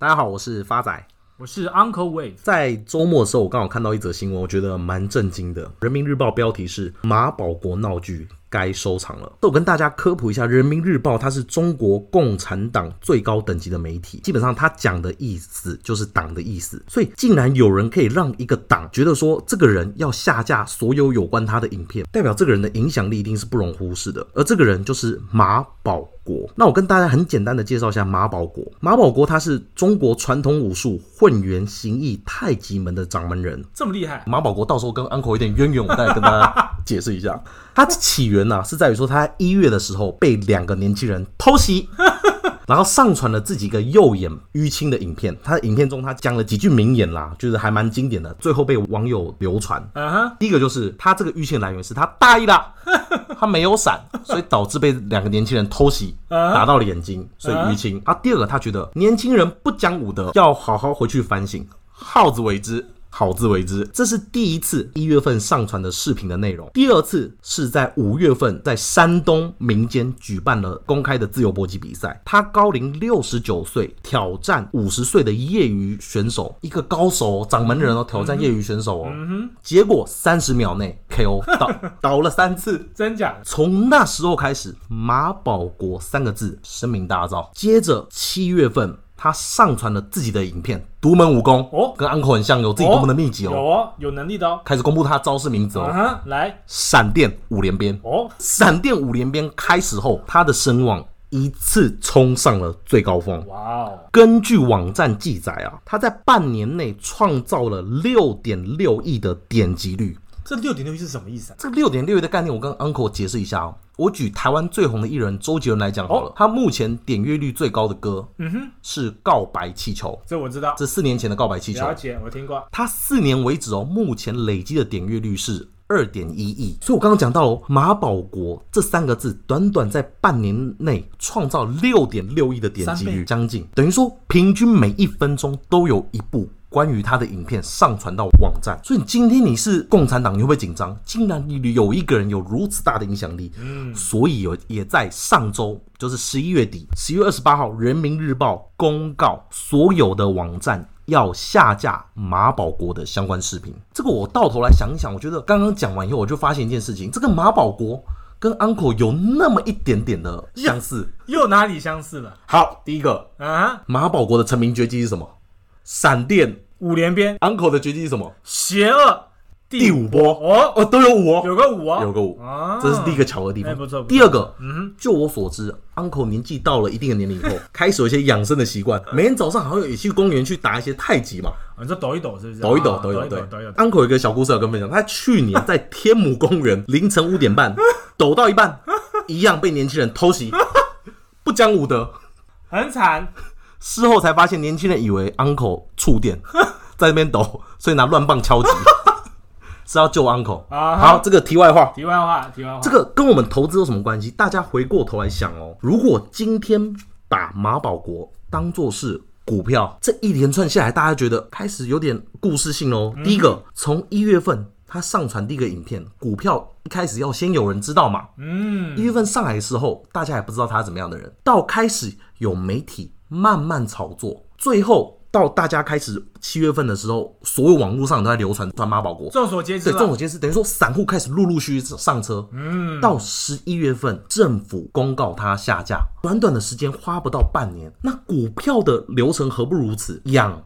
大家好，我是发仔，我是 Uncle Wave。在周末的时候，我刚好看到一则新闻，我觉得蛮震惊的。人民日报标题是“马保国闹剧”。该收场了。我跟大家科普一下，《人民日报》它是中国共产党最高等级的媒体，基本上它讲的意思就是党的意思。所以，竟然有人可以让一个党觉得说这个人要下架所有有关他的影片，代表这个人的影响力一定是不容忽视的。而这个人就是马保国。那我跟大家很简单的介绍一下马保国。马保国他是中国传统武术混元形意太极门的掌门人，这么厉害。马保国到时候跟 Uncle 有点渊源，我再来跟大家 解释一下。他起源呢、啊、是在于说，他在一月的时候被两个年轻人偷袭，然后上传了自己一个右眼淤青的影片。他的影片中，他讲了几句名言啦，就是还蛮经典的，最后被网友流传。Uh huh. 第一个就是他这个淤青的来源是他大意了，他没有闪，所以导致被两个年轻人偷袭，打到了眼睛，所以淤青。啊，第二个他觉得年轻人不讲武德，要好好回去反省，好自为之。好自为之，这是第一次一月份上传的视频的内容。第二次是在五月份，在山东民间举办了公开的自由搏击比赛。他高龄六十九岁，挑战五十岁的业余选手，一个高手掌门人哦，挑战业余选手哦。嗯哼。结果三十秒内 KO 倒 倒了三次，真假？从那时候开始，马保国三个字声名大噪。接着七月份。他上传了自己的影片，独门武功哦，跟 Uncle 很像，有自己独门的秘籍哦，有哦，有能力的哦。开始公布他招式名字哦，来，闪电五连鞭哦，闪电五连鞭开始后，他的声望一次冲上了最高峰。哇哦！根据网站记载啊，他在半年内创造了六点六亿的点击率。这六点六亿是什么意思啊？这六点六亿的概念，我跟 Uncle 解释一下哦。我举台湾最红的艺人周杰伦来讲好了，哦、他目前点阅率最高的歌，嗯哼，是《告白气球》。这我知道，这四年前的《告白气球》。了解，我听过。他四年为止哦，目前累积的点阅率是二点一亿。所以我刚刚讲到哦，马保国这三个字，短短在半年内创造六点六亿的点击率，将近等于说平均每一分钟都有一部。关于他的影片上传到网站，所以今天你是共产党，你会不会紧张？竟然有一个人有如此大的影响力，嗯，所以有也在上周，就是十一月底，十一月二十八号，《人民日报》公告所有的网站要下架马保国的相关视频。这个我到头来想一想，我觉得刚刚讲完以后，我就发现一件事情：这个马保国跟 Uncle 有那么一点点的相似，又，又哪里相似了？好，第一个啊，马保国的成名绝技是什么？闪电五连鞭，Uncle 的绝技是什么？邪恶。第五波。哦哦，都有五哦，有个五啊，有个五。啊，这是第一个巧合地方。第二个，嗯，就我所知，Uncle 年纪到了一定的年龄以后，开始有一些养生的习惯，每天早上好像也去公园去打一些太极嘛。你说抖一抖是不是？抖一抖，抖一抖，对。Uncle 有一个小故事要跟分享，他去年在天母公园 凌晨五点半抖到一半，一样被年轻人偷袭，不讲武德，很惨。事后才发现，年轻人以为 uncle 触电，在那边抖，所以拿乱棒敲击，是要救 uncle。好，这个题外话，题外话，题外话，这个跟我们投资有什么关系？大家回过头来想哦，如果今天把马保国当做是股票，这一连串下来，大家觉得开始有点故事性哦。第一个，从一月份他上传第一个影片，股票一开始要先有人知道嘛。嗯，一月份上来的时候，大家也不知道他是怎么样的人，到开始有媒体。慢慢炒作，最后到大家开始七月份的时候，所有网络上都在流传传马保国，众所皆知。对，众所皆知，等于说散户开始陆陆续续上车。嗯，到十一月份，政府公告它下架，短短的时间花不到半年，那股票的流程何不如此？养、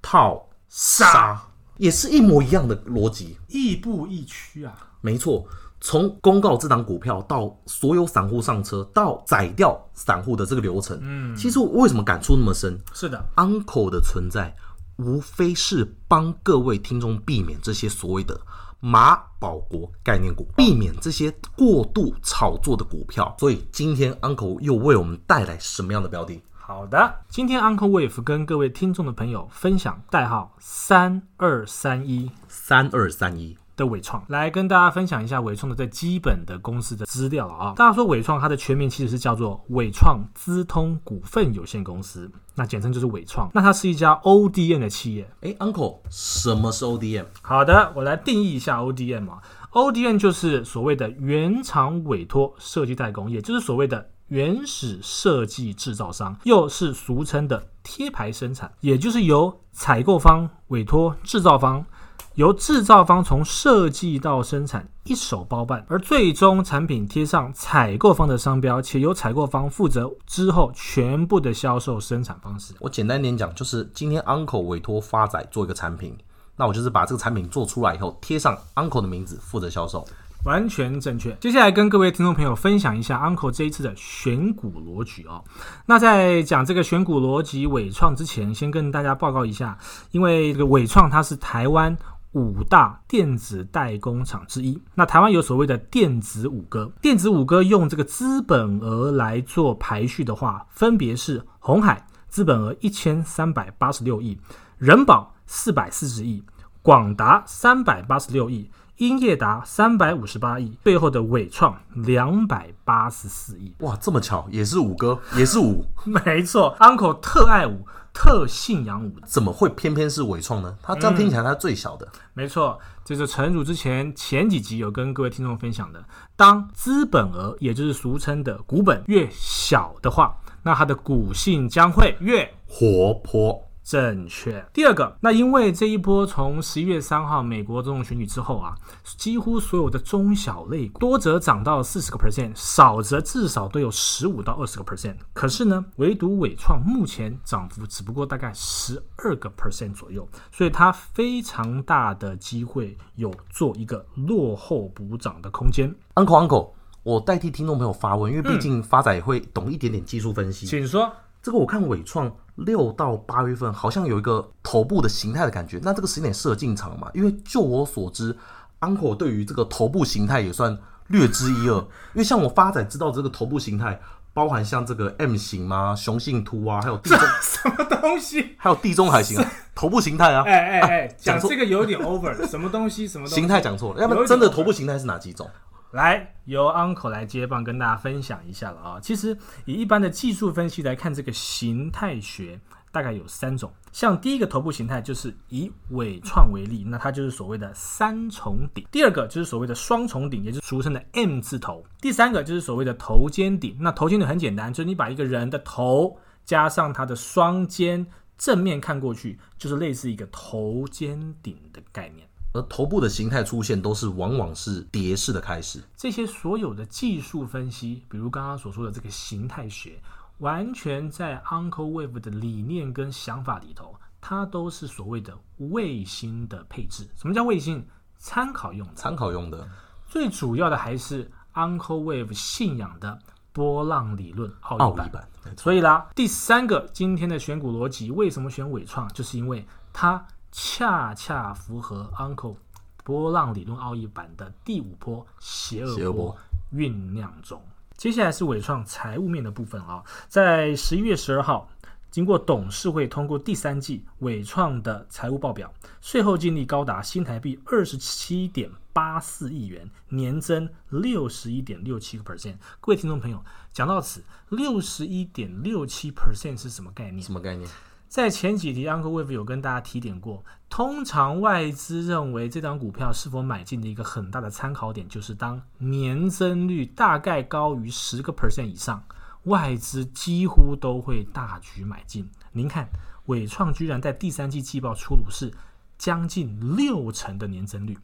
套、杀，也是一模一样的逻辑，亦步亦趋啊。没错。从公告这档股票到所有散户上车，到宰掉散户的这个流程，嗯，其实我为什么感触那么深？是的，Uncle 的存在无非是帮各位听众避免这些所谓的马保国概念股，避免这些过度炒作的股票。所以今天 Uncle 又为我们带来什么样的标的？好的，今天 Uncle Wave 跟各位听众的朋友分享代号三二三一三二三一。的伟创来跟大家分享一下伟创的最基本的公司的资料啊。大家说伟创它的全名其实是叫做伟创资通股份有限公司，那简称就是伟创。那它是一家 ODM 的企业。哎，Uncle，什么是 ODM？好的，我来定义一下 ODM 啊。ODM 就是所谓的原厂委托设计代工，也就是所谓的原始设计制造商，又是俗称的贴牌生产，也就是由采购方委托制造方。由制造方从设计到生产一手包办，而最终产品贴上采购方的商标，且由采购方负责之后全部的销售生产方式。我简单点讲，就是今天 Uncle 委托发仔做一个产品，那我就是把这个产品做出来以后，贴上 Uncle 的名字，负责销售。完全正确。接下来跟各位听众朋友分享一下 Uncle 这一次的选股逻辑哦。那在讲这个选股逻辑伟创之前，先跟大家报告一下，因为这个伟创它是台湾。五大电子代工厂之一，那台湾有所谓的电子五哥，电子五哥用这个资本额来做排序的话，分别是红海资本额一千三百八十六亿，人保四百四十亿，广达三百八十六亿，英业达三百五十八亿，背后的伟创两百八十四亿。哇，这么巧，也是五哥，也是五，没错，Uncle 特爱五。特信仰五，怎么会偏偏是伟创呢？他这样听起来他最小的。嗯、没错，这是陈如之前前几集有跟各位听众分享的，当资本额也就是俗称的股本越小的话，那它的股性将会越活泼。正确。第二个，那因为这一波从十一月三号美国总统选举之后啊，几乎所有的中小类股多则涨到四十个 percent，少则至少都有十五到二十个 percent。可是呢，唯独伟创目前涨幅只不过大概十二个 percent 左右，所以它非常大的机会有做一个落后补涨的空间。Uncle Uncle，我代替听众朋友发问，因为毕竟发仔也会懂一点点技术分析，嗯、请说。这个我看伟创六到八月份好像有一个头部的形态的感觉，那这个时间点适合进场嘛？因为就我所知，Uncle 对于这个头部形态也算略知一二。因为像我发展知道这个头部形态，包含像这个 M 型嘛、雄性秃啊，还有地中 什么东西，还有地中海型啊，头部形态啊。哎哎哎，讲这个有点 over，什么东西？什么东西？形态讲错了，要不然真的头部形态是哪几种？来，由 Uncle 来接棒跟大家分享一下了啊。其实以一般的技术分析来看，这个形态学大概有三种。像第一个头部形态，就是以纬创为例，那它就是所谓的三重顶；第二个就是所谓的双重顶，也就是俗称的 M 字头；第三个就是所谓的头肩顶。那头肩顶很简单，就是你把一个人的头加上他的双肩，正面看过去，就是类似一个头肩顶的概念。而头部的形态出现，都是往往是跌势的开始。这些所有的技术分析，比如刚刚所说的这个形态学，完全在 Uncle Wave 的理念跟想法里头，它都是所谓的卫星的配置。什么叫卫星？参考用的。参考用的。最主要的还是 Uncle Wave 信仰的波浪理论奥义版。所以啦，第三个今天的选股逻辑，为什么选伟创？就是因为它。恰恰符合 Uncle 波浪理论奥义版的第五波邪恶波酝酿中。接下来是伟创财务面的部分啊，在十一月十二号，经过董事会通过第三季伟创的财务报表，税后净利高达新台币二十七点八四亿元，年增六十一点六七个 percent。各位听众朋友，讲到此，六十一点六七 percent 是什么概念？什么概念？在前几题，Uncle Wave 有跟大家提点过，通常外资认为这张股票是否买进的一个很大的参考点，就是当年增率大概高于十个 percent 以上，外资几乎都会大举买进。您看，伟创居然在第三季季报出炉是将近六成的年增率。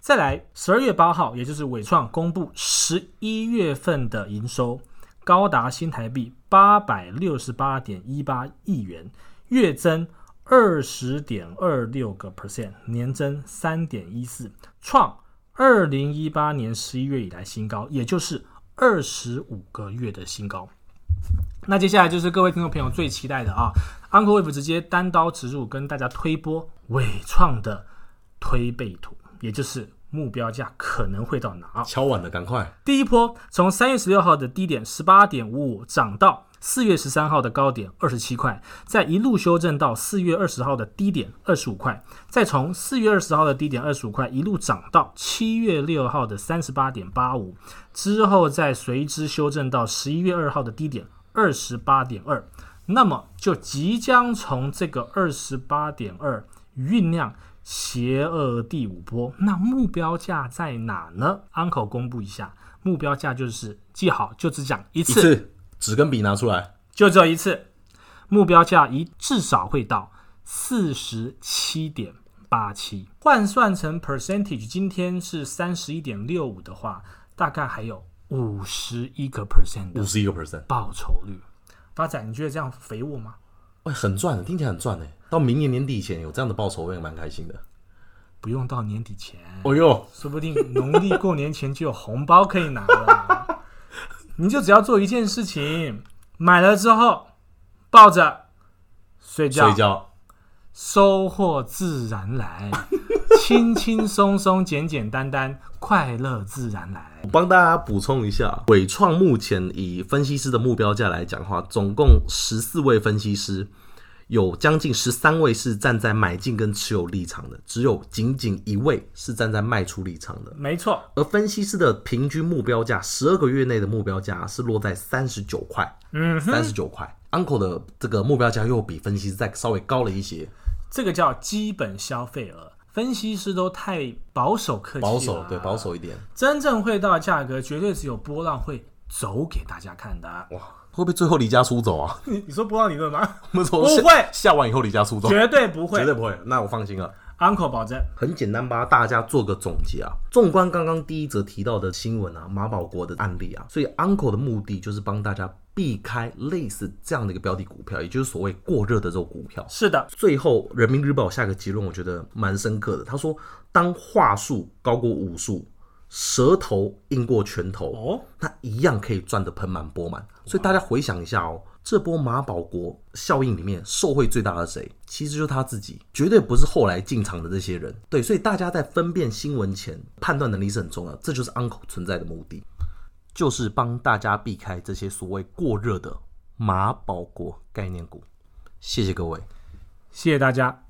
再来，十二月八号，也就是伟创公布十一月份的营收，高达新台币八百六十八点一八亿元。月增二十点二六个 percent，年增三点一四，创二零一八年十一月以来新高，也就是二十五个月的新高。那接下来就是各位听众朋友最期待的啊，Uncle Wave 直接单刀直入跟大家推波伟创的推背图，也就是目标价可能会到哪？敲碗的赶快！第一波从三月十六号的低点十八点五五涨到。四月十三号的高点二十七块，再一路修正到四月二十号的低点二十五块，再从四月二十号的低点二十五块一路涨到七月六号的三十八点八五，之后再随之修正到十一月二号的低点二十八点二，那么就即将从这个二十八点二酝酿邪恶第五波。那目标价在哪呢？Uncle 公布一下，目标价就是记好，就只讲一次。纸跟笔拿出来，就只有一次，目标价一至少会到四十七点八七，换算成 percentage，今天是三十一点六五的话，大概还有五十一个 percent，五十一个 percent 报酬率。发展，你觉得这样肥沃吗？喂，很赚的，听起来很赚呢。到明年年底前有这样的报酬，我也蛮开心的。不用到年底前，哦哟，说不定农历过年前就有红包可以拿了。你就只要做一件事情，买了之后抱着睡觉，睡觉，收获自然来，轻轻松松，简简单单，快乐自然来。我帮大家补充一下，伟创目前以分析师的目标价来讲的话，总共十四位分析师。有将近十三位是站在买进跟持有立场的，只有仅仅一位是站在卖出立场的。没错，而分析师的平均目标价，十二个月内的目标价是落在三十九块。嗯，三十九块。Uncle 的这个目标价又比分析师再稍微高了一些。这个叫基本消费额，分析师都太保守客气。保守，对，保守一点。真正会到价格，绝对是有波浪会走给大家看的。哇！会不会最后离家出走啊？你你说不让理论吗？不会，下完以后离家出走，绝对不会，绝对不会。那我放心了，Uncle 保证。很简单，吧大家做个总结啊。纵观刚刚第一则提到的新闻啊，马保国的案例啊，所以 Uncle 的目的就是帮大家避开类似这样的一个标的股票，也就是所谓过热的这种股票。是的。最后，人民日报下个结论，我觉得蛮深刻的。他说，当话术高过武术。舌头硬过拳头，哦，那一样可以赚得盆满钵满。所以大家回想一下哦，这波马保国效应里面受惠最大的谁？其实就是他自己，绝对不是后来进场的这些人。对，所以大家在分辨新闻前，判断能力是很重要。这就是 Uncle 存在的目的，就是帮大家避开这些所谓过热的马保国概念股。谢谢各位，谢谢大家。